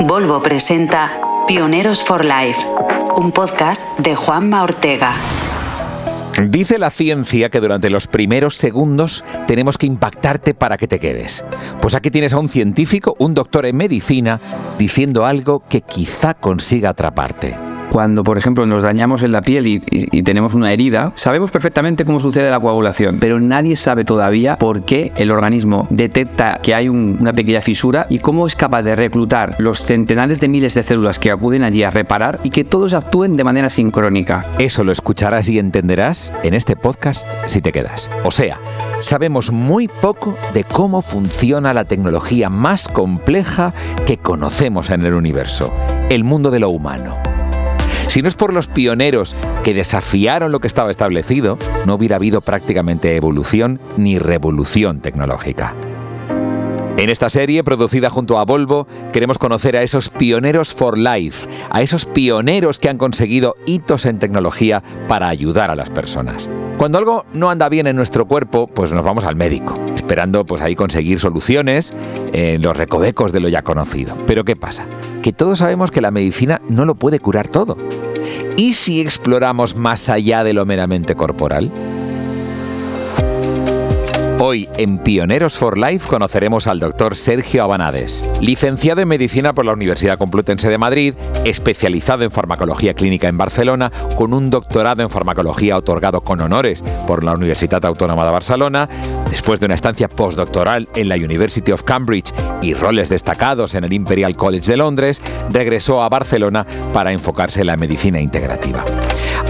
Volvo presenta Pioneros for Life, un podcast de Juanma Ortega. Dice la ciencia que durante los primeros segundos tenemos que impactarte para que te quedes. Pues aquí tienes a un científico, un doctor en medicina, diciendo algo que quizá consiga atraparte cuando, por ejemplo, nos dañamos en la piel y, tenemos una herida, sabemos perfectamente cómo sucede la coagulación, pero nadie sabe todavía por qué el organismo detecta que hay una pequeña fisura y cómo es capaz de reclutar los centenares de miles de células que acuden allí a reparar y que todos actúen de manera sincrónica. Eso lo escucharás y entenderás en este podcast si te quedas. O sea, sabemos muy poco de cómo funciona la tecnología más compleja que conocemos en el universo, el mundo de lo humano. Si no es por los pioneros que desafiaron lo que estaba establecido, no hubiera habido prácticamente evolución ni revolución tecnológica. En esta serie, producida junto a Volvo, queremos conocer a esos pioneros for life, a esos pioneros que han conseguido hitos en tecnología para ayudar a las personas. Cuando algo no anda bien en nuestro cuerpo, pues nos vamos al médico, esperando pues ahí conseguir soluciones en los recovecos de lo ya conocido. Pero ¿qué pasa? Que todos sabemos que la medicina no lo puede curar todo. ¿Y si exploramos más allá de lo meramente corporal? Hoy en Pioneros for Life conoceremos al doctor Sergio Abanades, licenciado en medicina por la Universidad Complutense de Madrid, especializado en farmacología clínica en Barcelona, con un doctorado en farmacología otorgado con honores por la Universidad Autónoma de Barcelona, después de una estancia postdoctoral en la University of Cambridge y roles destacados en el Imperial College de Londres, regresó a Barcelona para enfocarse en la medicina integrativa.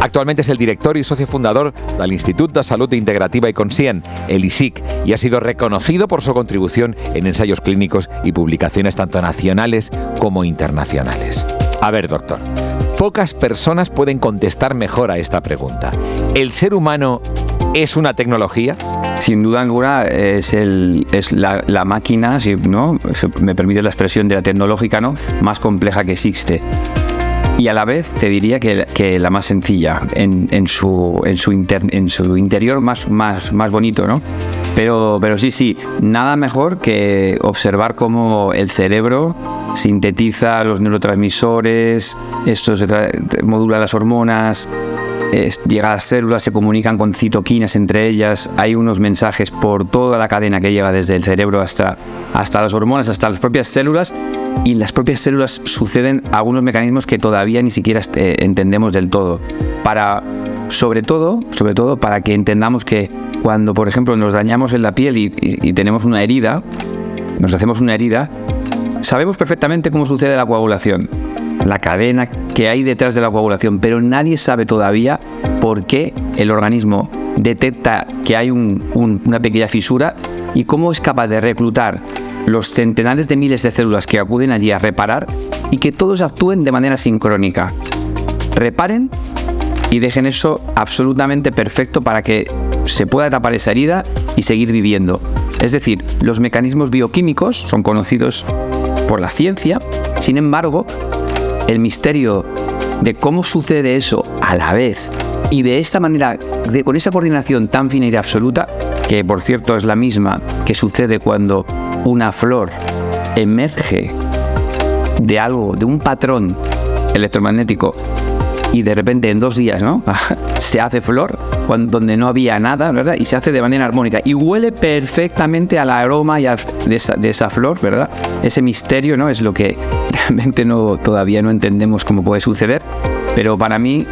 Actualmente es el director y socio fundador del Instituto de Salud Integrativa y Conscien, el ISIC, y ha sido reconocido por su contribución en ensayos clínicos y publicaciones tanto nacionales como internacionales. A ver, doctor, pocas personas pueden contestar mejor a esta pregunta. ¿El ser humano es una tecnología? Sin duda alguna es, es la, máquina, si ¿no? me permite la expresión de la tecnológica, ¿no? más compleja que existe y a la vez te diría que, la más sencilla, en, su, interior más, más, bonito, ¿no? Pero, pero sí, sí, nada mejor que observar cómo el cerebro sintetiza los neurotransmisores, esto modula las hormonas, llega a las células, se comunican con citoquinas entre ellas, hay unos mensajes por toda la cadena que llega desde el cerebro hasta, hasta las hormonas, hasta las propias células, y en las propias células suceden algunos mecanismos que todavía ni siquiera eh, entendemos del todo. Para, sobre todo, sobre todo para que entendamos que cuando, por ejemplo, nos dañamos en la piel y tenemos una herida, nos hacemos una herida, sabemos perfectamente cómo sucede la coagulación la cadena que hay detrás de la coagulación, pero nadie sabe todavía por qué el organismo detecta que hay una pequeña fisura y cómo es capaz de reclutar los centenares de miles de células que acuden allí a reparar y que todos actúen de manera sincrónica. Reparen y dejen eso absolutamente perfecto para que se pueda tapar esa herida y seguir viviendo. Es decir, los mecanismos bioquímicos son conocidos por la ciencia, sin embargo, el misterio de cómo sucede eso a la vez y de esta manera, con esa coordinación tan fina y absoluta, que por cierto es la misma que sucede cuando una flor emerge de algo, de un patrón electromagnético y de repente en dos días, ¿no? se hace flor, donde no había nada, ¿verdad? Y se hace de manera armónica. Y huele perfectamente al aroma y de, esa, flor, ¿verdad? Ese misterio, ¿no? Es lo que realmente no, todavía no entendemos cómo puede suceder. Pero para mí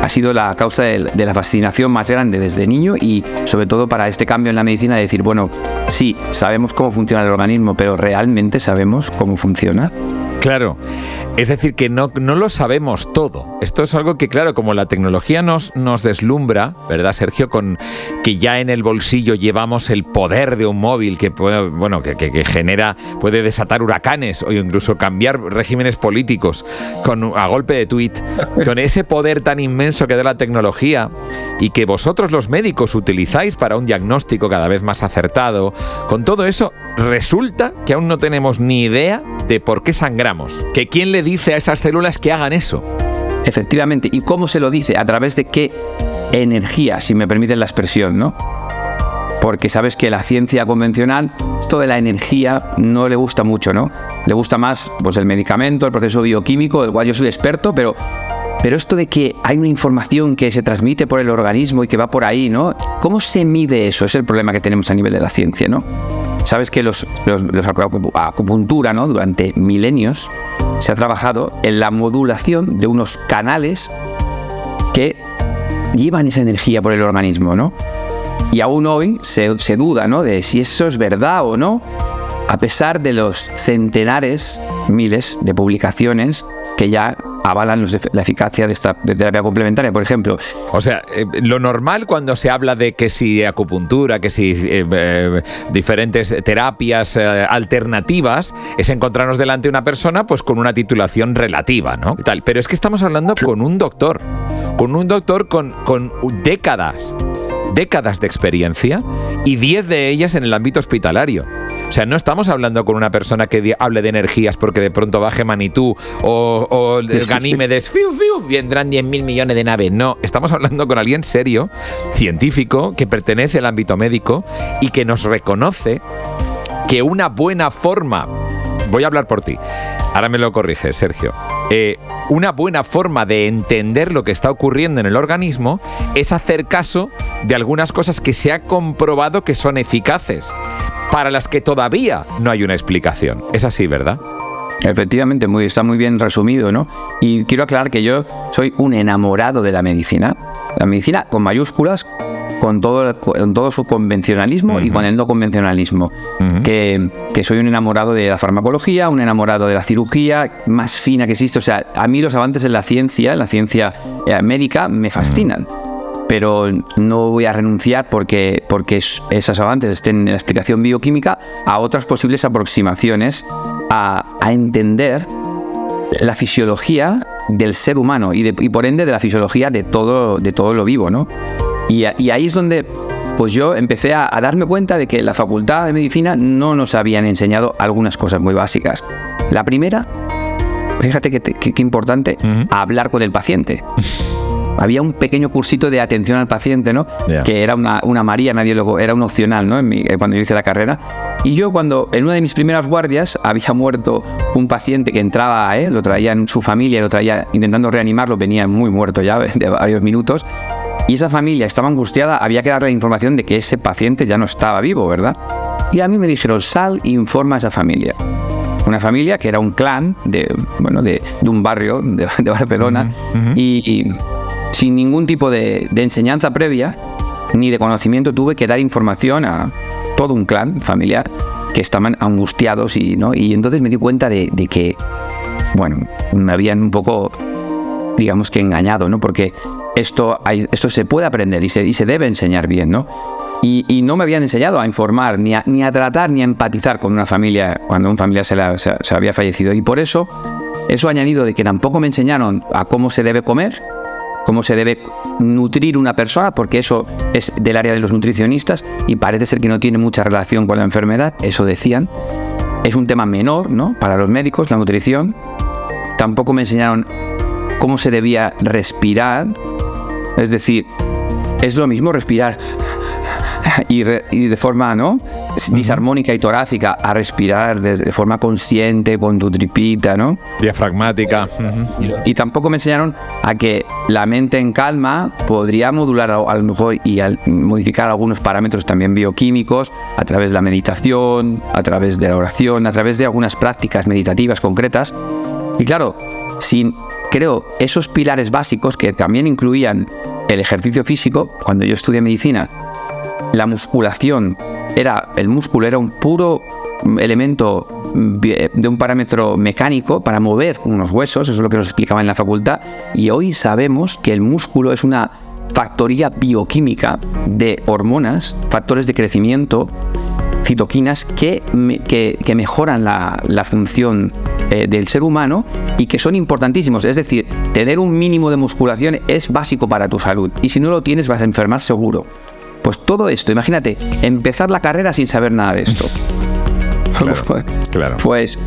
ha sido la causa de, la fascinación más grande desde niño y sobre todo para este cambio en la medicina de decir, bueno, sí, sabemos cómo funciona el organismo, pero realmente sabemos cómo funciona. Claro, es decir, que no, no, lo sabemos todo. Esto es algo que, claro, como la tecnología nos, nos deslumbra, ¿verdad, Sergio? Con que ya en el bolsillo llevamos el poder de un móvil que puede, bueno, que, que, genera, puede desatar huracanes o incluso cambiar regímenes políticos con, a golpe de tuit. Con ese poder tan inmenso que da la tecnología y que vosotros los médicos utilizáis para un diagnóstico cada vez más acertado, con todo eso, resulta que aún no tenemos ni idea de por qué sangramos. Que quién le dice a esas células que hagan eso. Efectivamente, ¿y cómo se lo dice? A través de qué energía, si me permiten la expresión, ¿no? porque sabes que la ciencia convencional, esto de la energía no le gusta mucho, ¿no? Le gusta más pues, el medicamento, el proceso bioquímico, del cual yo soy experto, pero, pero esto de que hay una información que se transmite por el organismo y que va por ahí, ¿no? ¿Cómo se mide eso? Es el problema que tenemos a nivel de la ciencia, ¿no? Sabes que los, los, acupuntura, ¿no? Durante milenios se ha trabajado en la modulación de unos canales que llevan esa energía por el organismo, ¿no? Y aún hoy se, se duda, ¿no? De si eso es verdad o no, a pesar de los centenares, miles de publicaciones que ya avalan la eficacia de esta terapia complementaria, por ejemplo. O sea, eh, lo normal cuando se habla de que si acupuntura, que si eh, eh, diferentes terapias alternativas, es encontrarnos delante de una persona pues con una titulación relativa, ¿no? Tal. Pero es que estamos hablando con un doctor, con un doctor con, con décadas décadas de experiencia y 10 de ellas en el ámbito hospitalario. O sea, no estamos hablando con una persona que hable de energías porque de pronto baje Manitú o, o el Ganímedes, fiu, fiu, vendrán 10 mil millones de naves. No, estamos hablando con alguien serio, científico, que pertenece al ámbito médico y que nos reconoce que una buena forma, voy a hablar por ti, ahora me lo corrige Sergio, eh, una buena forma de entender lo que está ocurriendo en el organismo es hacer caso de algunas cosas que se ha comprobado que son eficaces, para las que todavía no hay una explicación. Es así, ¿verdad? Efectivamente, está muy bien resumido, ¿no? Y quiero aclarar que yo soy un enamorado de la medicina. La medicina con mayúsculas, con todo, con todo su convencionalismo y con el no convencionalismo. que, que, soy un enamorado de la farmacología, un enamorado de la cirugía más fina que existe. O sea, a mí los avances en la ciencia, en la ciencia eh, médica, me fascinan. Pero no voy a renunciar porque, porque esos avances estén en la explicación bioquímica a otras posibles aproximaciones a, a entender la fisiología del ser humano y, de, y, por ende de la fisiología de todo, de todo lo vivo, ¿no? Y, y ahí es donde pues yo empecé a, a, darme cuenta de que en la facultad de medicina no nos habían enseñado algunas cosas muy básicas. La primera, fíjate qué importante, uh -huh. hablar con el paciente. había un pequeño cursito de atención al paciente, ¿no? Yeah. Que era una, una, María, nadie lo, era un opcional, ¿no? Mi, eh, cuando yo hice la carrera. Y yo cuando en una de mis primeras guardias había muerto un paciente que entraba, ¿eh? lo traía en su familia, lo traía intentando reanimarlo, venía muy muerto ya de varios minutos. Y esa familia estaba angustiada, había que darle la información de que ese paciente ya no estaba vivo, ¿verdad? Y a mí me dijeron, sal informa a esa familia una familia que era un clan de, bueno, de, de un barrio de, de Barcelona uh -huh, uh -huh. Y, y, sin ningún tipo de, de, enseñanza previa ni de conocimiento tuve que dar información a todo un clan familiar que estaban angustiados y, ¿no? y entonces me di cuenta de, de que, bueno, me habían un poco, digamos que engañado, ¿no? Porque esto, hay, esto se puede aprender y se, y se debe enseñar bien, ¿no? Y, y, no me habían enseñado a informar, ni a, ni a, tratar, ni a empatizar con una familia cuando un familiar se, la, se, se, había fallecido. Y por eso, eso añadido de que tampoco me enseñaron a cómo se debe comer, cómo se debe nutrir una persona, porque eso es del área de los nutricionistas y parece ser que no tiene mucha relación con la enfermedad, eso decían. Es un tema menor, ¿no? Para los médicos, la nutrición. Tampoco me enseñaron cómo se debía respirar. Es decir, es lo mismo respirar y, re, y, de forma no disarmónica y torácica a respirar de, forma consciente con tu tripita, ¿no? Diafragmática. Y, y, tampoco me enseñaron a que la mente en calma podría modular a, a lo mejor y modificar algunos parámetros también bioquímicos a través de la meditación, a través de la oración, a través de algunas prácticas meditativas concretas. Y claro, sin creo esos pilares básicos que también incluían el ejercicio físico, cuando yo estudié medicina, la musculación era el músculo era un puro elemento de un parámetro mecánico para mover unos huesos, eso es lo que nos explicaba en la facultad, y hoy sabemos que el músculo es una factoría bioquímica de hormonas, factores de crecimiento, citoquinas que, que, mejoran la función eh, del ser humano y que son importantísimos. Es decir, tener un mínimo de musculación es básico para tu salud y si no lo tienes vas a enfermar seguro. Pues todo esto, imagínate, empezar la carrera sin saber nada de esto. Claro, claro. Pues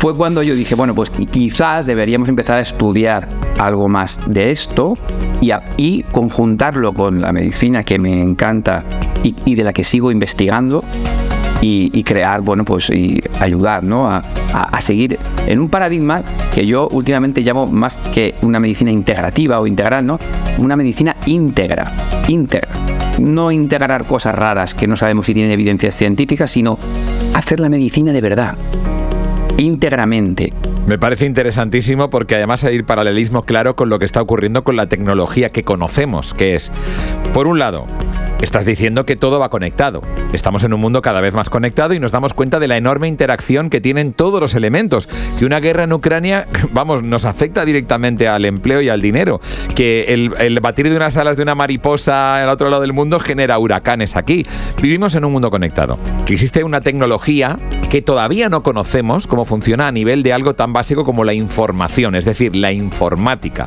fue cuando yo dije, bueno, pues quizás deberíamos empezar a estudiar algo más de esto y, a, y conjuntarlo con la medicina que me encanta y, de la que sigo investigando y, crear, bueno, pues y ayudar ¿no? a, seguir en un paradigma que yo últimamente llamo más que una medicina integrativa o integral, ¿no? Una medicina íntegra, íntegra. No integrar cosas raras que no sabemos si tienen evidencias científicas, sino hacer la medicina de verdad, íntegramente. Me parece interesantísimo porque además hay paralelismo claro con lo que está ocurriendo con la tecnología que conocemos, que es, por un lado, Estás diciendo que todo va conectado. Estamos en un mundo cada vez más conectado y nos damos cuenta de la enorme interacción que tienen todos los elementos. Que una guerra en Ucrania, vamos, nos afecta directamente al empleo y al dinero. Que el, batir de unas alas de una mariposa al otro lado del mundo genera huracanes aquí. Vivimos en un mundo conectado. Que existe una tecnología que todavía no conocemos cómo funciona a nivel de algo tan básico como la información, es decir, la informática.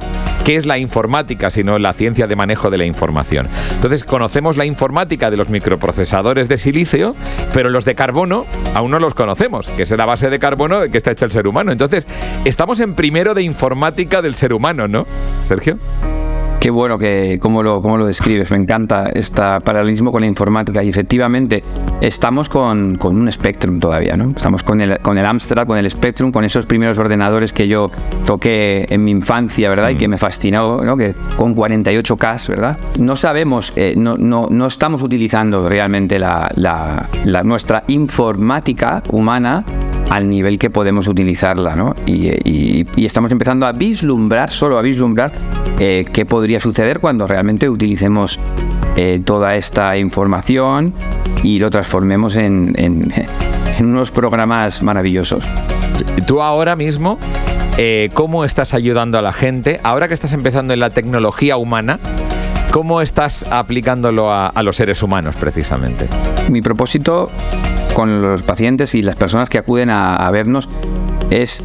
¿Qué es la informática sino la ciencia de manejo de la información? Entonces, conocemos la informática de los microprocesadores de silicio, pero los de carbono aún no los conocemos, que es la base de carbono que está hecho el ser humano. Entonces, estamos en primero de informática del ser humano, ¿no, Sergio? Qué bueno que cómo lo, cómo lo describes, me encanta este paralelismo con la informática y efectivamente estamos con, con un Spectrum todavía, ¿no? Estamos con el, con el Amstrad, con el Spectrum, con esos primeros ordenadores que yo toqué en mi infancia, ¿verdad? Y que mm. me fascinó, ¿no? Que con 48K, ¿verdad? No sabemos, eh, no, no, no, estamos utilizando realmente la, la, la, nuestra informática humana al nivel que podemos utilizarla, ¿no? Y, y, estamos empezando a vislumbrar, solo a vislumbrar, eh, qué podría suceder cuando realmente utilicemos eh, toda esta información y lo transformemos en, en, unos programas maravillosos. Tú ahora mismo, eh, ¿cómo estás ayudando a la gente? Ahora que estás empezando en la tecnología humana, ¿cómo estás aplicándolo a, los seres humanos precisamente? Mi propósito con los pacientes y las personas que acuden a, vernos es,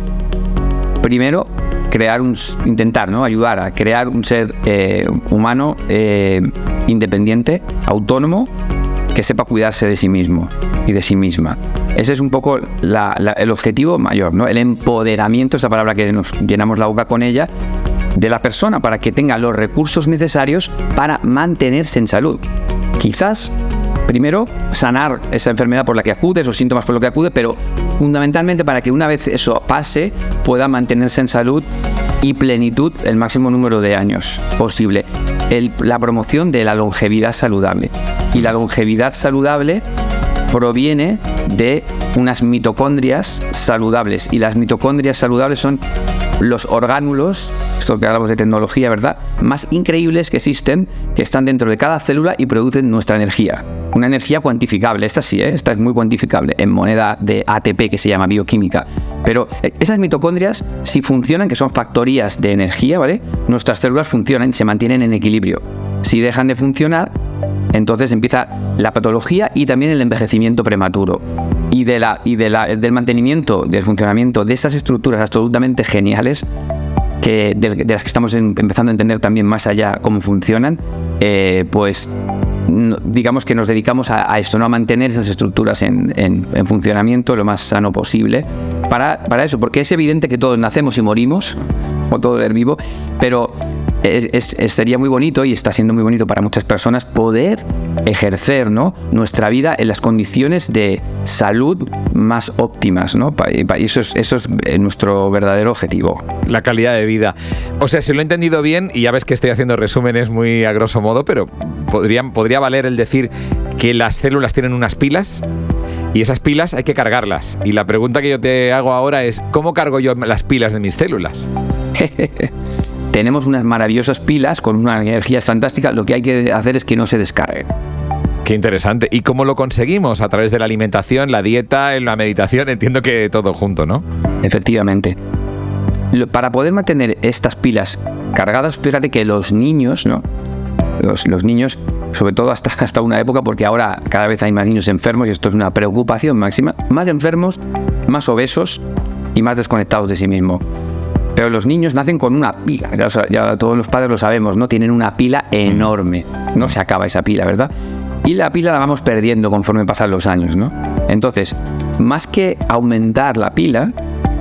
primero, crear un, intentar, ¿no? Ayudar a crear un ser eh, humano eh, independiente, autónomo, que sepa cuidarse de sí mismo y de sí misma. Ese es un poco el objetivo mayor, ¿no? El empoderamiento, esa palabra que nos llenamos la boca con ella, de la persona para que tenga los recursos necesarios para mantenerse en salud. Quizás primero sanar esa enfermedad por la que acude, esos síntomas por los que acude, pero fundamentalmente para que una vez eso pase pueda mantenerse en salud y plenitud el máximo número de años posible. la promoción de la longevidad saludable. Y la longevidad saludable proviene de unas mitocondrias saludables. Y las mitocondrias saludables son los orgánulos, esto que hablamos de tecnología, ¿verdad? Más increíbles que existen, que están dentro de cada célula y producen nuestra energía. Una energía cuantificable, esta sí, ¿eh? esta es muy cuantificable, en moneda de ATP que se llama bioquímica. Pero eh, esas mitocondrias, si funcionan, que son factorías de energía, ¿vale? Nuestras células funcionan se mantienen en equilibrio. Si dejan de funcionar, entonces empieza la patología y también el envejecimiento prematuro. Y, de la, y de la, del mantenimiento, del funcionamiento de estas estructuras absolutamente geniales, que, de, las que estamos empezando a entender también más allá cómo funcionan, eh, pues digamos que nos dedicamos a, esto, ¿no? a mantener esas estructuras en, en, funcionamiento lo más sano posible para, para, eso, porque es evidente que todos nacemos y morimos, o todo el vivo, pero sería muy bonito y está siendo muy bonito para muchas personas poder ejercer ¿no? nuestra vida en las condiciones de salud más óptimas. ¿no? Y eso es, eso es eh, nuestro verdadero objetivo. La calidad de vida. O sea, si lo he entendido bien, y ya ves que estoy haciendo resúmenes muy a grosso modo, pero podría, podría valer el decir que las células tienen unas pilas y esas pilas hay que cargarlas. Y la pregunta que yo te hago ahora es, ¿cómo cargo yo las pilas de mis células? tenemos unas maravillosas pilas con una energía fantástica, lo que hay que hacer es que no se descarguen. Qué interesante. ¿Y cómo lo conseguimos? A través de la alimentación, la dieta, la meditación, entiendo que todo junto, ¿no? Efectivamente. Para poder mantener estas pilas cargadas, fíjate que los niños, ¿no? Los, los niños, sobre todo hasta, hasta una época, porque ahora cada vez hay más niños enfermos y esto es una preocupación máxima, más enfermos, más obesos y más desconectados de sí mismos. Pero los niños nacen con una pila, ya, todos los padres lo sabemos, ¿no? Tienen una pila enorme, no se acaba esa pila, ¿verdad? Y la pila la vamos perdiendo conforme pasan los años, ¿no? Entonces, más que aumentar la pila,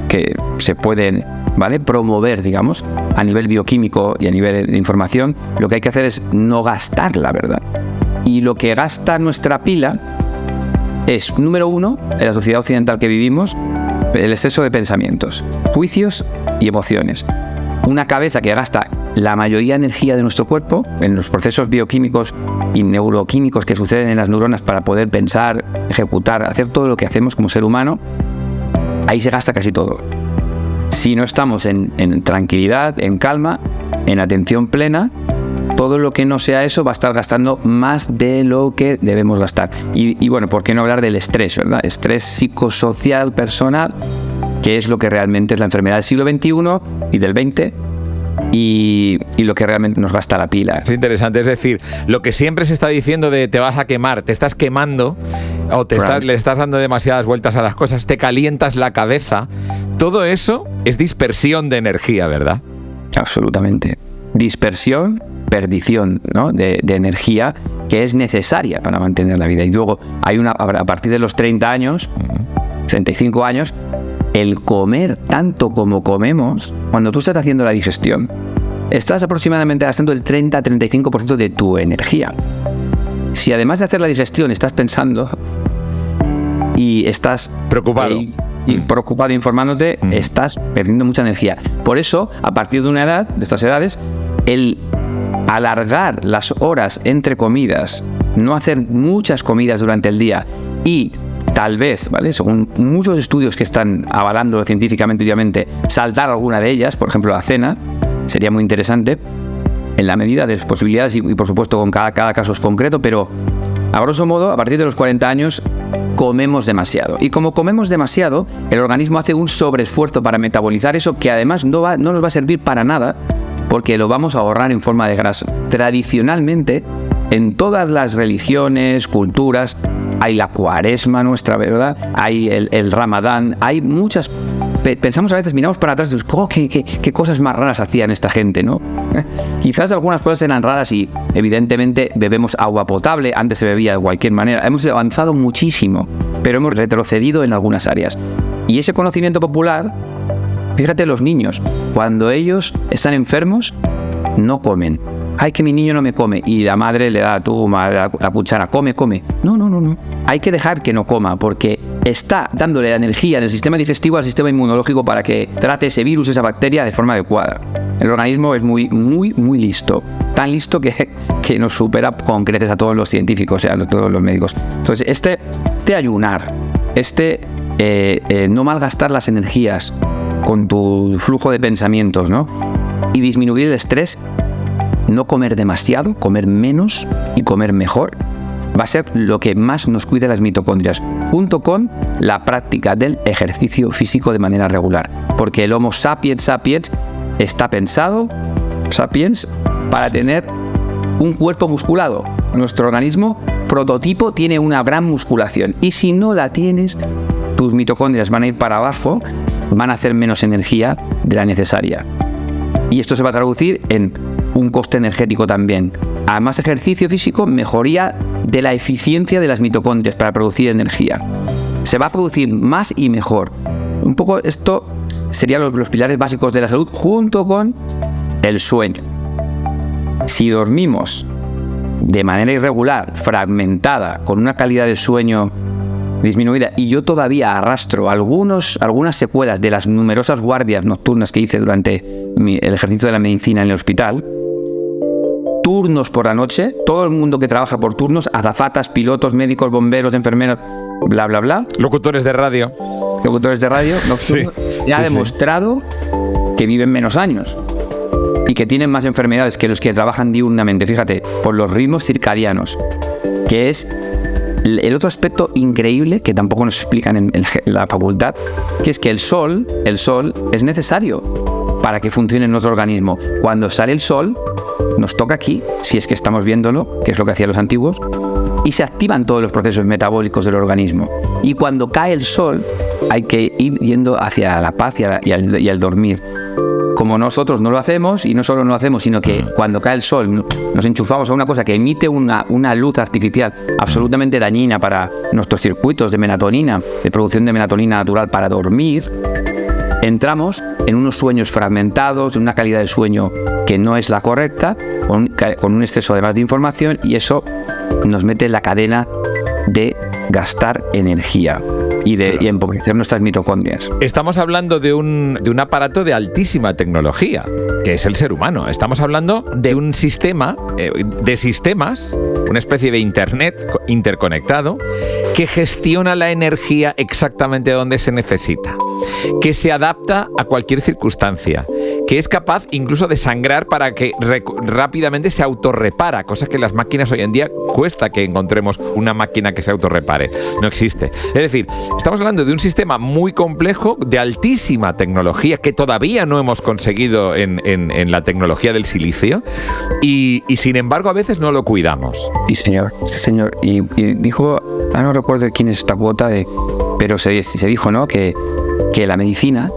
que se pueden, ¿vale? Promover, digamos, a nivel bioquímico y a nivel de información, lo que hay que hacer es no gastarla, ¿verdad? Y lo que gasta nuestra pila es, número uno, en la sociedad occidental que vivimos, el exceso de pensamientos, juicios y emociones. Una cabeza que gasta la mayoría de energía de nuestro cuerpo en los procesos bioquímicos y neuroquímicos que suceden en las neuronas para poder pensar, ejecutar, hacer todo lo que hacemos como ser humano, ahí se gasta casi todo. Si no estamos en, tranquilidad, en calma, en atención plena, todo lo que no sea eso va a estar gastando más de lo que debemos gastar. Y, y, bueno, ¿por qué no hablar del estrés, verdad? Estrés psicosocial, personal, que es lo que realmente es la enfermedad del siglo XXI y del XX y, lo que realmente nos gasta la pila. Es interesante, es decir, lo que siempre se está diciendo de te vas a quemar, te estás quemando o te le estás dando demasiadas vueltas a las cosas, te calientas la cabeza, todo eso es dispersión de energía, ¿verdad? Absolutamente. Dispersión, perdición ¿no? de, de, energía que es necesaria para mantener la vida. Y luego hay una, a partir de los 30 años, 35 años, el comer tanto como comemos, cuando tú estás haciendo la digestión, estás aproximadamente gastando el 30-35% de tu energía. Si además de hacer la digestión estás pensando y estás preocupado. y mm. preocupado informándote, mm. estás perdiendo mucha energía. Por eso, a partir de una edad, de estas edades, el alargar las horas entre comidas, no hacer muchas comidas durante el día y tal vez, ¿vale? Según muchos estudios que están avalando científicamente, obviamente, saltar alguna de ellas, por ejemplo la cena, sería muy interesante, en la medida de las posibilidades y, por supuesto con cada, caso es concreto, pero a grosso modo, a partir de los 40 años, comemos demasiado. Y como comemos demasiado, el organismo hace un sobreesfuerzo para metabolizar eso que además no, va, no nos va a servir para nada porque lo vamos a ahorrar en forma de grasa. Tradicionalmente, en todas las religiones, culturas, hay la cuaresma nuestra, ¿verdad? Hay el, ramadán, hay muchas pensamos a veces, miramos para atrás oh, qué, cosas más raras hacían esta gente, ¿no? Quizás algunas cosas eran raras y evidentemente bebemos agua potable, antes se bebía de cualquier manera. Hemos avanzado muchísimo, pero hemos retrocedido en algunas áreas. Y ese conocimiento popular, fíjate los niños, cuando ellos están enfermos, no comen ay, que mi niño no me come, y la madre le da a tu madre la, la cuchara, come, come. No, no, no, no. Hay que dejar que no coma, porque está dándole la energía del sistema digestivo al sistema inmunológico para que trate ese virus, esa bacteria de forma adecuada. El organismo es muy, muy, muy listo. Tan listo que, que nos supera con creces a todos los científicos, o a todos los médicos. Entonces, este, este ayunar, este eh, eh, no malgastar las energías con tu flujo de pensamientos, ¿no? Y disminuir el estrés no comer demasiado, comer menos y comer mejor va a ser lo que más nos cuide las mitocondrias, junto con la práctica del ejercicio físico de manera regular. Porque el Homo sapiens sapiens está pensado, sapiens, para tener un cuerpo musculado. Nuestro organismo prototipo tiene una gran musculación y si no la tienes, tus mitocondrias van a ir para abajo, van a hacer menos energía de la necesaria. Y esto se va a traducir en un coste energético también. A más ejercicio físico, mejoría de la eficiencia de las mitocondrias para producir energía. Se va a producir más y mejor. Un poco esto serían los, pilares básicos de la salud junto con el sueño. Si dormimos de manera irregular, fragmentada, con una calidad de sueño disminuida. Y yo todavía arrastro algunos, algunas secuelas de las numerosas guardias nocturnas que hice durante el ejercicio de la medicina en el hospital, turnos por la noche, todo el mundo que trabaja por turnos, azafatas, pilotos, médicos, bomberos, enfermeros, bla, bla, bla. Locutores de radio. Locutores de radio, se ha demostrado que viven menos años y que tienen más enfermedades que los que trabajan diurnamente, fíjate, por los ritmos circadianos, que es el otro aspecto increíble que tampoco nos explican en la facultad, que es que el sol, el sol es necesario para que funcione nuestro organismo. Cuando sale el sol, nos toca aquí, si es que estamos viéndolo, que es lo que hacían los antiguos, y se activan todos los procesos metabólicos del organismo. Y cuando cae el sol, hay que ir yendo hacia la paz y, al, dormir. Como nosotros no lo hacemos, y no solo no lo hacemos, sino que cuando cae el sol nos enchufamos a una cosa que emite una, una luz artificial absolutamente dañina para nuestros circuitos de melatonina, de producción de melatonina natural para dormir, entramos en unos sueños fragmentados, de una calidad de sueño que no es la correcta, con, un exceso además de información y eso nos mete en la cadena de gastar energía y de empobrecer nuestras mitocondrias. Estamos hablando de un, de un aparato de altísima tecnología, que es el ser humano. Estamos hablando de un sistema, eh, de sistemas, una especie de Internet co- interconectado, que gestiona la energía exactamente donde se necesita, que se adapta a cualquier circunstancia, que es capaz incluso de sangrar para que rápidamente se autorrepara, cosa que las máquinas hoy en día cuesta que encontremos una máquina que se autorrepare. No existe. Es decir, estamos hablando de un sistema muy complejo, de altísima tecnología, que todavía no hemos conseguido en, en- la tecnología del silicio, y, y sin embargo a veces no lo cuidamos. Y señor, sí, señor. Y, dijo, no recuerdo quién es esta cuota, de, pero se, se dijo, ¿no? Que, que la medicina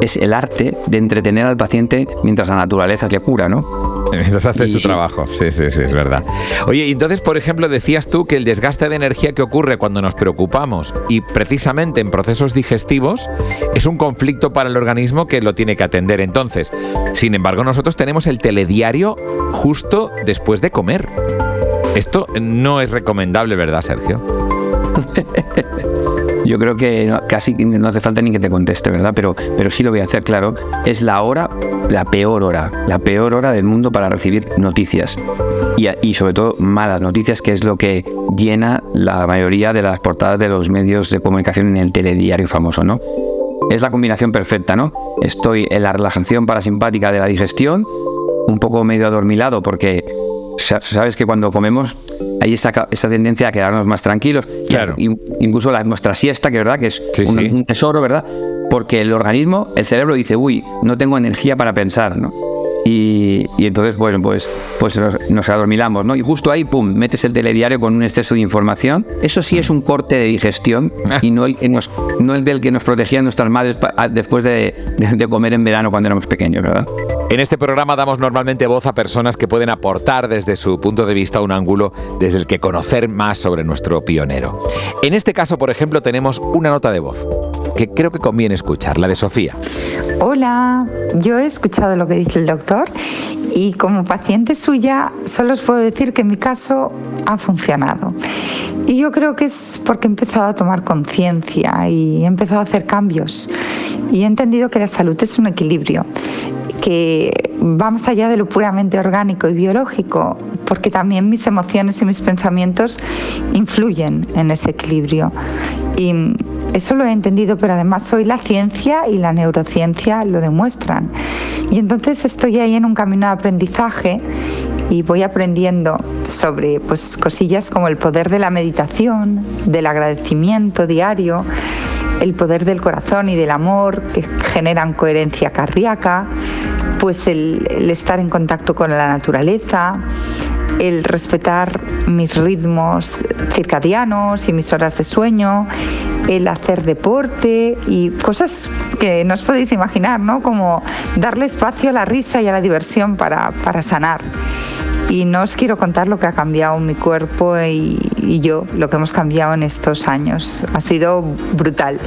es el arte de entretener al paciente mientras la naturaleza le cura, ¿no? Mientras hace su Y- trabajo. Sí, sí, sí, es verdad. Oye, y entonces, por ejemplo, decías tú que el desgaste de energía que ocurre cuando nos preocupamos y precisamente en procesos digestivos es un conflicto para el organismo que lo tiene que atender. Entonces, sin embargo, nosotros tenemos el telediario justo después de comer. Esto no es recomendable, ¿verdad, Sergio? Yo creo que casi no hace falta ni que te conteste, ¿verdad? Pero, pero sí lo voy a hacer claro. Es la hora, la peor hora, la peor hora del mundo para recibir noticias. Y, y sobre todo malas noticias, que es lo que llena la mayoría de las portadas de los medios de comunicación en el telediario famoso, ¿no? Es la combinación perfecta, ¿no? Estoy en la relajación parasimpática de la digestión, un poco medio adormilado porque sa- sabes que cuando comemos hay esa, ca- esa tendencia a quedarnos más tranquilos. Claro. in- incluso la, nuestra siesta, que verdad que es Sí, un, sí. un tesoro, ¿verdad? Porque el organismo, el cerebro dice, uy, no tengo energía para pensar, ¿no? Y, y entonces, bueno, pues, pues nos, nos adormilamos, ¿no? Y justo ahí, pum, metes el telediario con un exceso de información. Eso sí es un corte de digestión y no el, que nos, no el del que nos protegían nuestras madres después de, de- de comer en verano cuando éramos pequeños, ¿verdad? En este programa damos normalmente voz a personas que pueden aportar desde su punto de vista un ángulo desde el que conocer más sobre nuestro pionero. En este caso, por ejemplo, tenemos una nota de voz que creo que conviene escuchar, la de Sofía. Hola, yo he escuchado lo que dice el doctor y como paciente suya solo os puedo decir que en mi caso ha funcionado. Y yo creo que es porque he empezado a tomar conciencia y he empezado a hacer cambios y he entendido que la salud es un equilibrio que va más allá de lo puramente orgánico y biológico, porque también mis emociones y mis pensamientos influyen en ese equilibrio. Y eso lo he entendido, pero además hoy la ciencia y la neurociencia lo demuestran. Y entonces estoy ahí en un camino de aprendizaje y voy aprendiendo sobre pues, cosillas como el poder de la meditación, del agradecimiento diario, el poder del corazón y del amor que generan coherencia cardíaca, pues el, el estar en contacto con la naturaleza, el respetar mis ritmos circadianos y mis horas de sueño, el hacer deporte y cosas que no os podéis imaginar, ¿no? Como darle espacio a la risa y a la diversión para, para sanar. Y no os quiero contar lo que ha cambiado mi cuerpo y, y yo, lo que hemos cambiado en estos años. Ha sido brutal.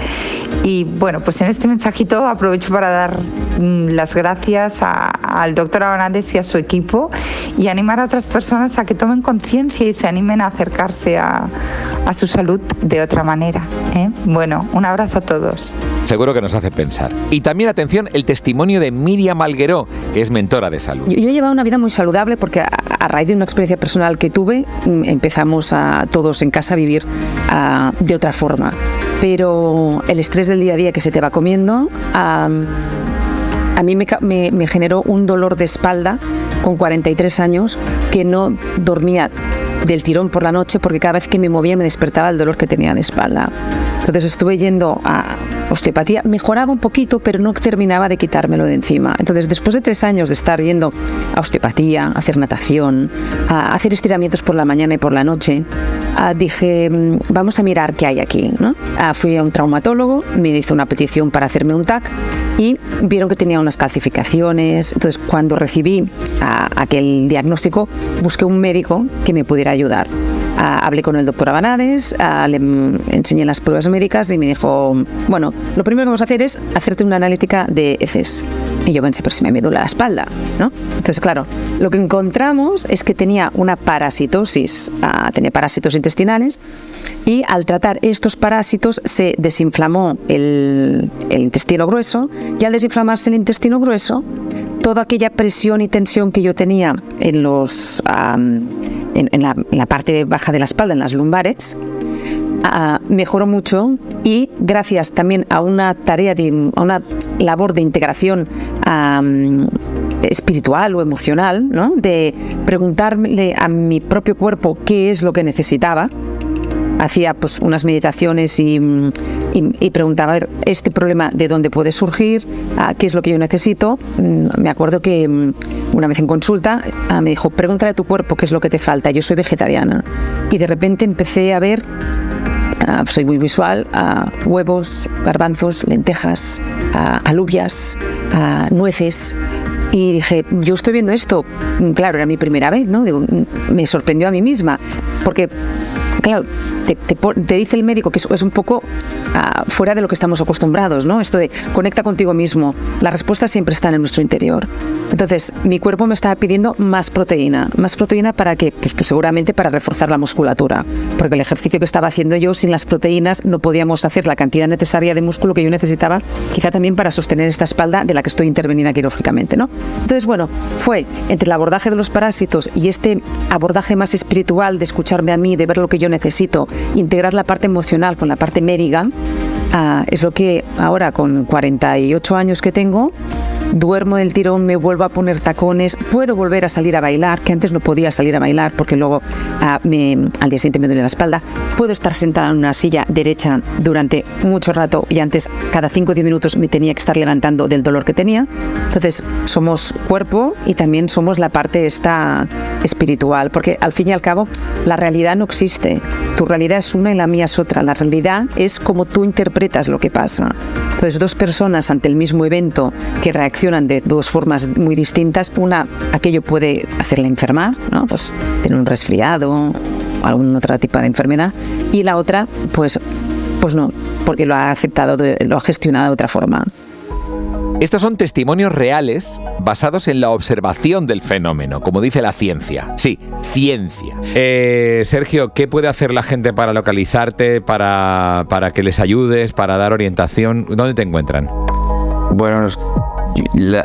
Y bueno, pues en este mensajito aprovecho para dar mm, las gracias a- al doctor Abanades y a su equipo y animar a otras personas a que tomen conciencia y se animen a acercarse a, a su salud de otra manera. ¿eh? Bueno, un abrazo a todos. Seguro que nos hace pensar. Y también, atención, el testimonio de Miriam Algueró, que es mentora de salud. Yo, yo llevaba una vida muy saludable porque a, raíz de una experiencia personal que tuve mm, empezamos a todos en casa a vivir ah, de otra forma. Pero el estrés del día a día que se te va comiendo a mí me- me generó un dolor de espalda con 43 años que no dormía del tirón por la noche porque cada vez que me movía me despertaba el dolor que tenía de espalda. Entonces estuve yendo a osteopatía, mejoraba un poquito, pero no terminaba de quitármelo de encima. Entonces después de tres años de estar yendo a osteopatía, a hacer natación, a hacer estiramientos por la mañana y por la noche, ah, dije, mm, vamos a mirar qué hay aquí. Ah, fui a un traumatólogo, me hizo una petición para hacerme un TAC y vieron que tenía unas calcificaciones. Entonces, cuando recibí ah, aquel diagnóstico, busqué un médico que me pudiera ayudar. Ah, hablé con el doctor Abanades, ah, le enseñé las pruebas médicas y me dijo, bueno, lo primero que vamos a hacer es hacerte una analítica de heces. Y yo pensé, pero si me duele la espalda, ¿no? Entonces, claro, lo que encontramos es que tenía una parasitosis, ah, tenía parásitos intestinales y al tratar estos parásitos se desinflamó el, intestino grueso y al desinflamarse el intestino grueso, toda aquella presión y tensión que yo tenía en, los, en, la, parte baja de la espalda, en las lumbares, ah, mejoró mucho y gracias también a una tarea, de, a una labor de integración espiritual o emocional, ¿no? de preguntarle a mi propio cuerpo qué es lo que necesitaba, hacía pues unas meditaciones y, preguntaba este problema de dónde puede surgir, qué es lo que yo necesito. Mm, me acuerdo que mm, una vez en consulta ah, me dijo, pregúntale a tu cuerpo qué es lo que te falta. Yo soy vegetariana y de repente empecé a ver ah, soy muy visual, huevos, garbanzos, lentejas, alubias, nueces. Y dije, yo estoy viendo esto, claro, era mi primera vez, ¿no? me sorprendió a mí misma, porque claro, te, dice el médico que es, un poco ah, fuera de lo que estamos acostumbrados, ¿no? Esto de conecta contigo mismo. Las respuestas siempre están en nuestro interior. Entonces, mi cuerpo me estaba pidiendo más proteína. ¿Más proteína para qué? Pues, pues, seguramente para reforzar la musculatura. Porque el ejercicio que estaba haciendo yo sin las proteínas no podíamos hacer la cantidad necesaria de músculo que yo necesitaba, quizá también para sostener esta espalda de la que estoy intervenida quirúrgicamente, ¿no? Entonces, bueno, fue entre el abordaje de los parásitos y este abordaje más espiritual de escucharme a mí, de ver lo que yo necesito, integrar la parte emocional con la parte médica, ah, es lo que ahora con 48 años que tengo, duermo del tirón, me vuelvo a poner tacones, puedo volver a salir a bailar, que antes no podía salir a bailar porque luego ah, al día siguiente me duele la espalda, puedo estar sentada en una silla derecha durante mucho rato y antes cada 5 o 10 minutos me tenía que estar levantando del dolor que tenía. Entonces somos cuerpo y también somos la parte esta espiritual, porque al fin y al cabo la realidad no existe. Tu realidad es una y la mía es otra. La realidad es como tú interpretas lo que pasa. Entonces, dos personas ante el mismo evento que reaccionan de dos formas muy distintas, una, aquello puede hacerla enfermar, ¿no? pues tener un resfriado o algún otro tipo de enfermedad, y la otra, pues, pues no, porque lo ha aceptado, lo ha gestionado de otra forma. Estos son testimonios reales basados en la observación del fenómeno, como dice la ciencia. Sí, ciencia. Eh, Sergio, ¿qué puede hacer la gente para localizarte, para, para que les ayudes, para dar orientación? ¿Dónde te encuentran? Bueno,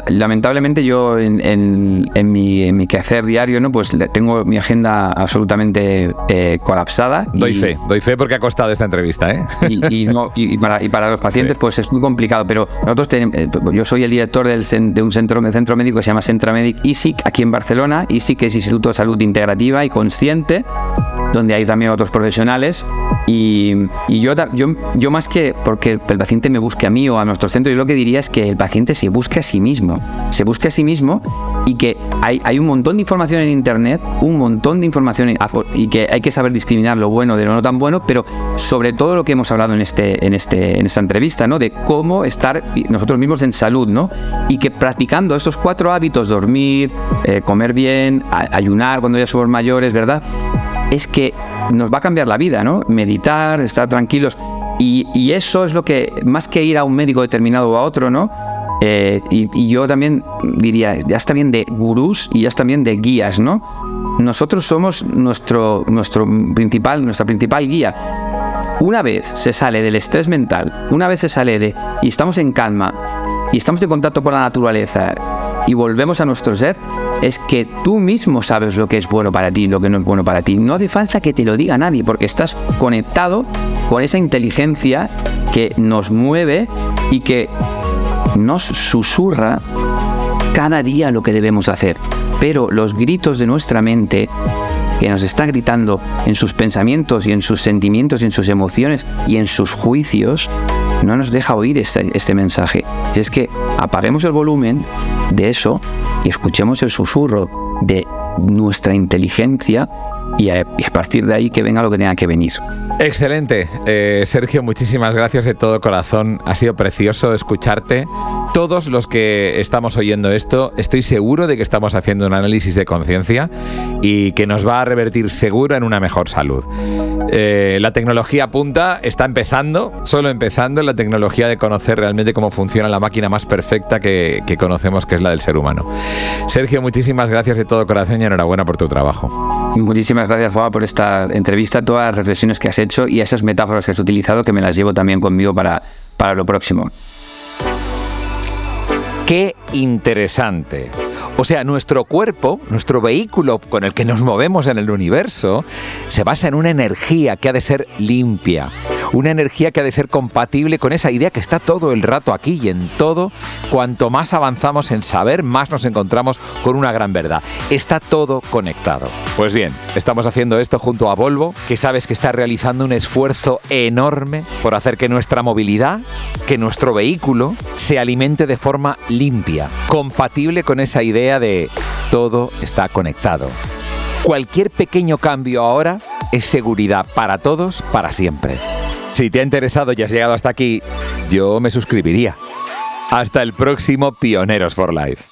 lamentablemente yo en, mi, quehacer diario, ¿no? Pues tengo mi agenda absolutamente eh, colapsada. Doy fe, doy fe porque ha costado esta entrevista, ¿eh? Y, para, los pacientes, pues es muy complicado. Pero nosotros tenemos, eh, yo soy el director del, de un centro, centro médico que se llama Centramedic ISIC aquí en Barcelona. ISIC es Instituto de Salud Integrativa y Consciente donde hay también otros profesionales. Y, yo, yo, yo más que porque el paciente me busque a mí o a nuestro centro, yo lo que diría es que el paciente se busque a sí mismo, se busque a sí mismo y que hay, hay un montón de información en Internet, un montón de información y que hay que saber discriminar lo bueno de lo no tan bueno, pero sobre todo lo que hemos hablado en, este, en, este, en esta entrevista, ¿no? de cómo estar nosotros mismos en salud, ¿no? y que practicando estos cuatro hábitos, dormir, eh, comer bien, ayunar cuando ya somos mayores, ¿verdad? es que nos va a cambiar la vida, ¿no? Meditar, estar tranquilos. Y, eso es lo que, más que ir a un médico determinado o a otro, ¿no? Eh, y, yo también diría, ya está bien de gurús y ya está bien de guías, ¿no? Nosotros somos nuestro, nuestro principal, nuestra principal guía. Una vez se sale del estrés mental, una vez se sale de y estamos en calma y estamos en contacto con la naturaleza y volvemos a nuestro ser, es que tú mismo sabes lo que es bueno para ti y lo que no es bueno para ti. No hace falta que te lo diga nadie, porque estás conectado con esa inteligencia que nos mueve y que nos susurra cada día lo que debemos hacer. Pero los gritos de nuestra mente que nos está gritando en sus pensamientos y en sus sentimientos y en sus emociones y en sus juicios, no nos deja oír este, este mensaje. Es que apaguemos el volumen de eso y escuchemos el susurro de nuestra inteligencia y a, partir de ahí que venga lo que tenga que venir. Excelente. Eh, Sergio, muchísimas gracias de todo corazón. Ha sido precioso escucharte. Todos los que estamos oyendo esto, estoy seguro de que estamos haciendo un análisis de conciencia y que nos va a revertir seguro en una mejor salud. Eh, la tecnología punta está empezando, solo empezando, la tecnología de conocer realmente cómo funciona la máquina más perfecta que, que conocemos, que es la del ser humano. Sergio, muchísimas gracias de todo corazón y enhorabuena por tu trabajo. Muchísimas gracias, Juan, por esta entrevista, todas las reflexiones que has hecho y esas metáforas que has utilizado que me las llevo también conmigo para, para lo próximo. Qué interesante. O sea, nuestro cuerpo, nuestro vehículo con el que nos movemos en el universo, se basa en una energía que ha de ser limpia, una energía que ha de ser compatible con esa idea que está todo el rato aquí y en todo. Cuanto más avanzamos en saber, más nos encontramos con una gran verdad. Está todo conectado. Pues bien, estamos haciendo esto junto a Volvo, que sabes que está realizando un esfuerzo enorme por hacer que nuestra movilidad, que nuestro vehículo, se alimente de forma limpia, compatible con esa idea de todo está conectado. Cualquier pequeño cambio ahora es seguridad para todos, para siempre. Si te ha interesado y has llegado hasta aquí, yo me suscribiría. Hasta el próximo Pioneros for Life.